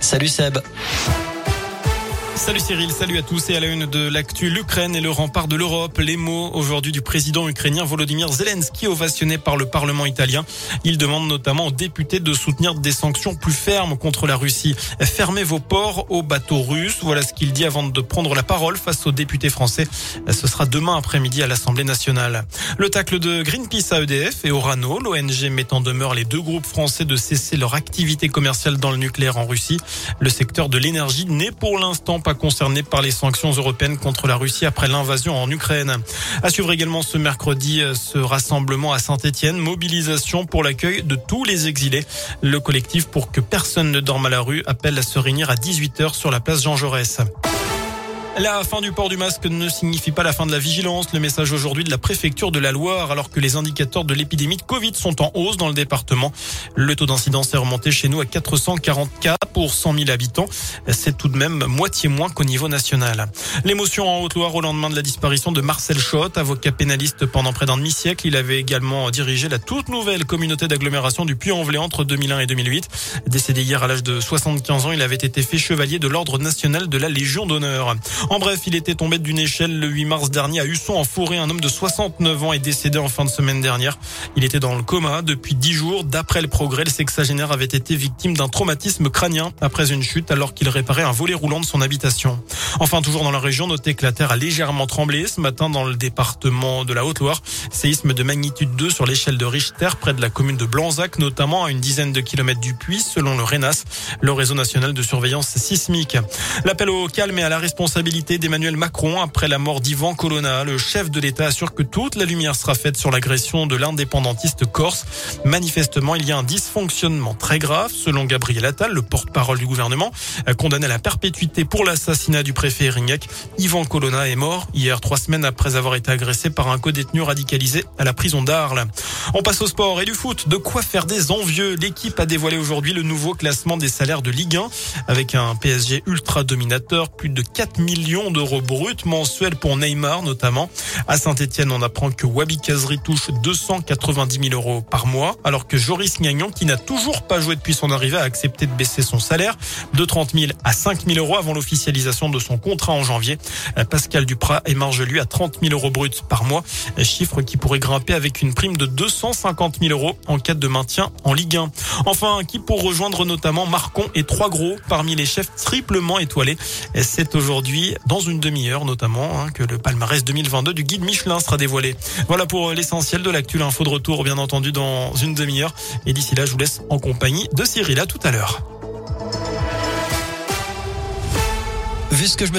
Salut Seb. Salut Cyril, salut à tous et à la une de l'actu, l'Ukraine et le rempart de l'Europe. Les mots aujourd'hui du président ukrainien Volodymyr Zelensky ovationné par le Parlement italien. Il demande notamment aux députés de soutenir des sanctions plus fermes contre la Russie. Fermez vos ports aux bateaux russes. Voilà ce qu'il dit avant de prendre la parole face aux députés français. Ce sera demain après-midi à l'Assemblée nationale. Le tacle de Greenpeace à EDF et Orano, l'ONG met demeure les deux groupes français de cesser leur activité commerciale dans le nucléaire en Russie. Le secteur de l'énergie n'est pour l'instant pas concerné par les sanctions européennes contre la Russie après l'invasion en Ukraine. À suivre également ce mercredi euh, ce rassemblement à Saint-Etienne, mobilisation pour l'accueil de tous les exilés. Le collectif pour que personne ne dorme à la rue appelle à se réunir à 18h sur la place Jean Jaurès. La fin du port du masque ne signifie pas la fin de la vigilance. Le message aujourd'hui de la préfecture de la Loire, alors que les indicateurs de l'épidémie de Covid sont en hausse dans le département. Le taux d'incidence est remonté chez nous à 440 cas pour 100 000 habitants. C'est tout de même moitié moins qu'au niveau national. L'émotion en Haute-Loire au lendemain de la disparition de Marcel Schott, avocat pénaliste pendant près d'un demi-siècle. Il avait également dirigé la toute nouvelle communauté d'agglomération du Puy-en-Velay entre 2001 et 2008. Décédé hier à l'âge de 75 ans, il avait été fait chevalier de l'ordre national de la Légion d'honneur. En bref, il était tombé d'une échelle le 8 mars dernier à Husson en forêt. Un homme de 69 ans est décédé en fin de semaine dernière. Il était dans le coma depuis 10 jours. D'après le progrès, le sexagénaire avait été victime d'un traumatisme crânien après une chute alors qu'il réparait un volet roulant de son habitation. Enfin, toujours dans la région, notez que la terre a légèrement tremblé ce matin dans le département de la Haute-Loire. Séisme de magnitude 2 sur l'échelle de Richter près de la commune de Blanzac, notamment à une dizaine de kilomètres du puits, selon le RENAS, le réseau national de surveillance sismique. L'appel au calme et à la responsabilité d'Emmanuel Macron après la mort d'Ivan Colonna. Le chef de l'État assure que toute la lumière sera faite sur l'agression de l'indépendantiste corse. Manifestement, il y a un dysfonctionnement très grave, selon Gabriel Attal, le porte-parole du gouvernement, condamné à la perpétuité pour l'assassinat du préfet Erignac. Ivan Colonna est mort hier, trois semaines après avoir été agressé par un co-détenu radicalisé à la prison d'Arles. On passe au sport et du foot. De quoi faire des envieux? L'équipe a dévoilé aujourd'hui le nouveau classement des salaires de Ligue 1 avec un PSG ultra dominateur, plus de 4 millions d'euros bruts mensuels pour Neymar notamment. À Saint-Etienne, on apprend que Wabi Kazri touche 290 000 euros par mois, alors que Joris Gagnon, qui n'a toujours pas joué depuis son arrivée, a accepté de baisser son salaire de 30 000 à 5 000 euros avant l'officialisation de son contrat en janvier. Pascal Duprat émarge lui à 30 000 euros bruts par mois, chiffre qui pourrait grimper avec une prime de 250 000 euros en cas de maintien en Ligue 1. Enfin, qui pour rejoindre notamment Marcon et trois gros parmi les chefs triplement étoilés. C'est aujourd'hui dans une demi-heure notamment hein, que le palmarès 2022 du guide Michelin sera dévoilé. Voilà pour l'essentiel de l'actu. Info de retour bien entendu dans une demi-heure. Et d'ici là, je vous laisse en compagnie de Cyril. À tout à l'heure. Vu ce que je me